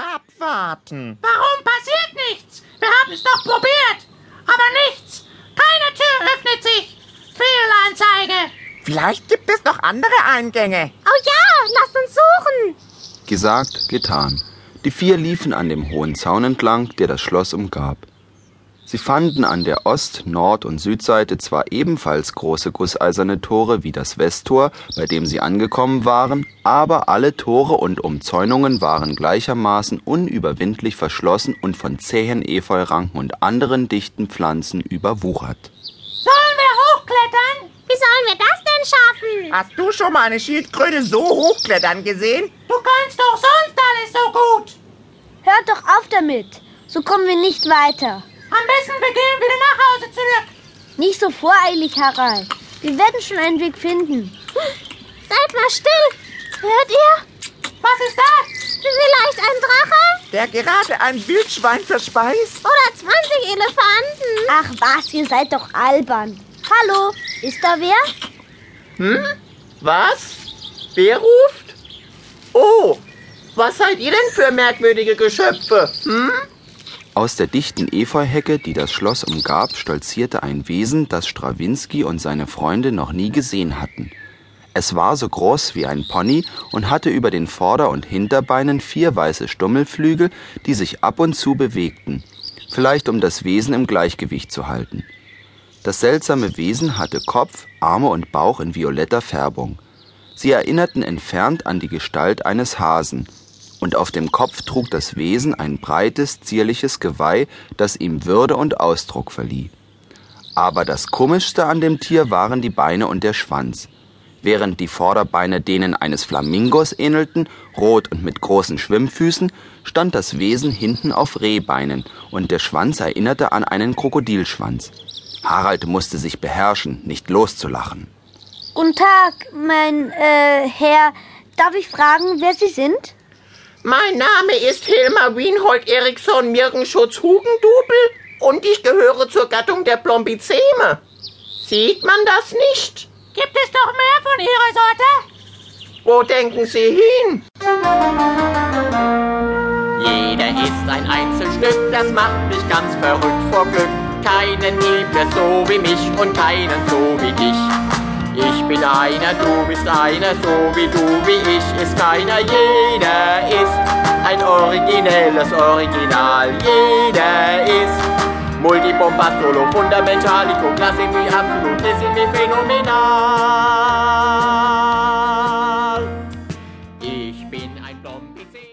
Abwarten. Warum passiert nichts? Wir haben es doch probiert. Aber nichts. Keine Tür öffnet sich. Fehlanzeige. Vielleicht gibt es noch andere Eingänge. Oh ja, lasst uns suchen. Gesagt, getan. Die vier liefen an dem hohen Zaun entlang, der das Schloss umgab. Sie fanden an der Ost-, Nord- und Südseite zwar ebenfalls große gusseiserne Tore wie das Westtor, bei dem sie angekommen waren, aber alle Tore und Umzäunungen waren gleichermaßen unüberwindlich verschlossen und von zähen Efeuranken und anderen dichten Pflanzen überwuchert. Sollen wir hochklettern? Wie sollen wir das denn schaffen? Hast du schon mal eine Schildkröte so hochklettern gesehen? Du kannst doch sonst alles so gut. Hört doch auf damit. So kommen wir nicht weiter. Am besten wir gehen wieder nach Hause zurück. Nicht so voreilig, Harald. Wir werden schon einen Weg finden. Seid mal still. Hört ihr? Was ist das? Vielleicht ein Drache? Der gerade ein Wildschwein verspeist? Oder 20 Elefanten? Ach was, ihr seid doch albern. Hallo, ist da wer? Hm? Was? Wer ruft? Oh, was seid ihr denn für merkwürdige Geschöpfe? Hm? Aus der dichten Efeuhecke, die das Schloss umgab, stolzierte ein Wesen, das Strawinski und seine Freunde noch nie gesehen hatten. Es war so groß wie ein Pony und hatte über den Vorder- und Hinterbeinen vier weiße Stummelflügel, die sich ab und zu bewegten, vielleicht um das Wesen im Gleichgewicht zu halten. Das seltsame Wesen hatte Kopf, Arme und Bauch in violetter Färbung. Sie erinnerten entfernt an die Gestalt eines Hasen, und auf dem Kopf trug das Wesen ein breites, zierliches Geweih, das ihm Würde und Ausdruck verlieh. Aber das Komischste an dem Tier waren die Beine und der Schwanz. Während die Vorderbeine denen eines Flamingos ähnelten, rot und mit großen Schwimmfüßen, stand das Wesen hinten auf Rehbeinen, und der Schwanz erinnerte an einen Krokodilschwanz. Harald musste sich beherrschen, nicht loszulachen. Guten Tag, mein äh, Herr. Darf ich fragen, wer Sie sind? Mein Name ist Hilmar Wienhold Eriksson Mirgenschutz Hugendubel und ich gehöre zur Gattung der Plombizeme. Sieht man das nicht? Gibt es noch mehr von Ihrer Sorte? Wo denken Sie hin? Jeder ist ein Einzelstück, das macht mich ganz verrückt vor Glück. Keinen gibt es so wie mich und keinen so wie dich. Ich bin einer, du bist einer, so wie du, wie ich ist keiner. Jeder ist ein originelles Original. Jeder ist Multibombast, Solo, Fundamental, Ikonklassik wie absolut, ist wie phänomenal.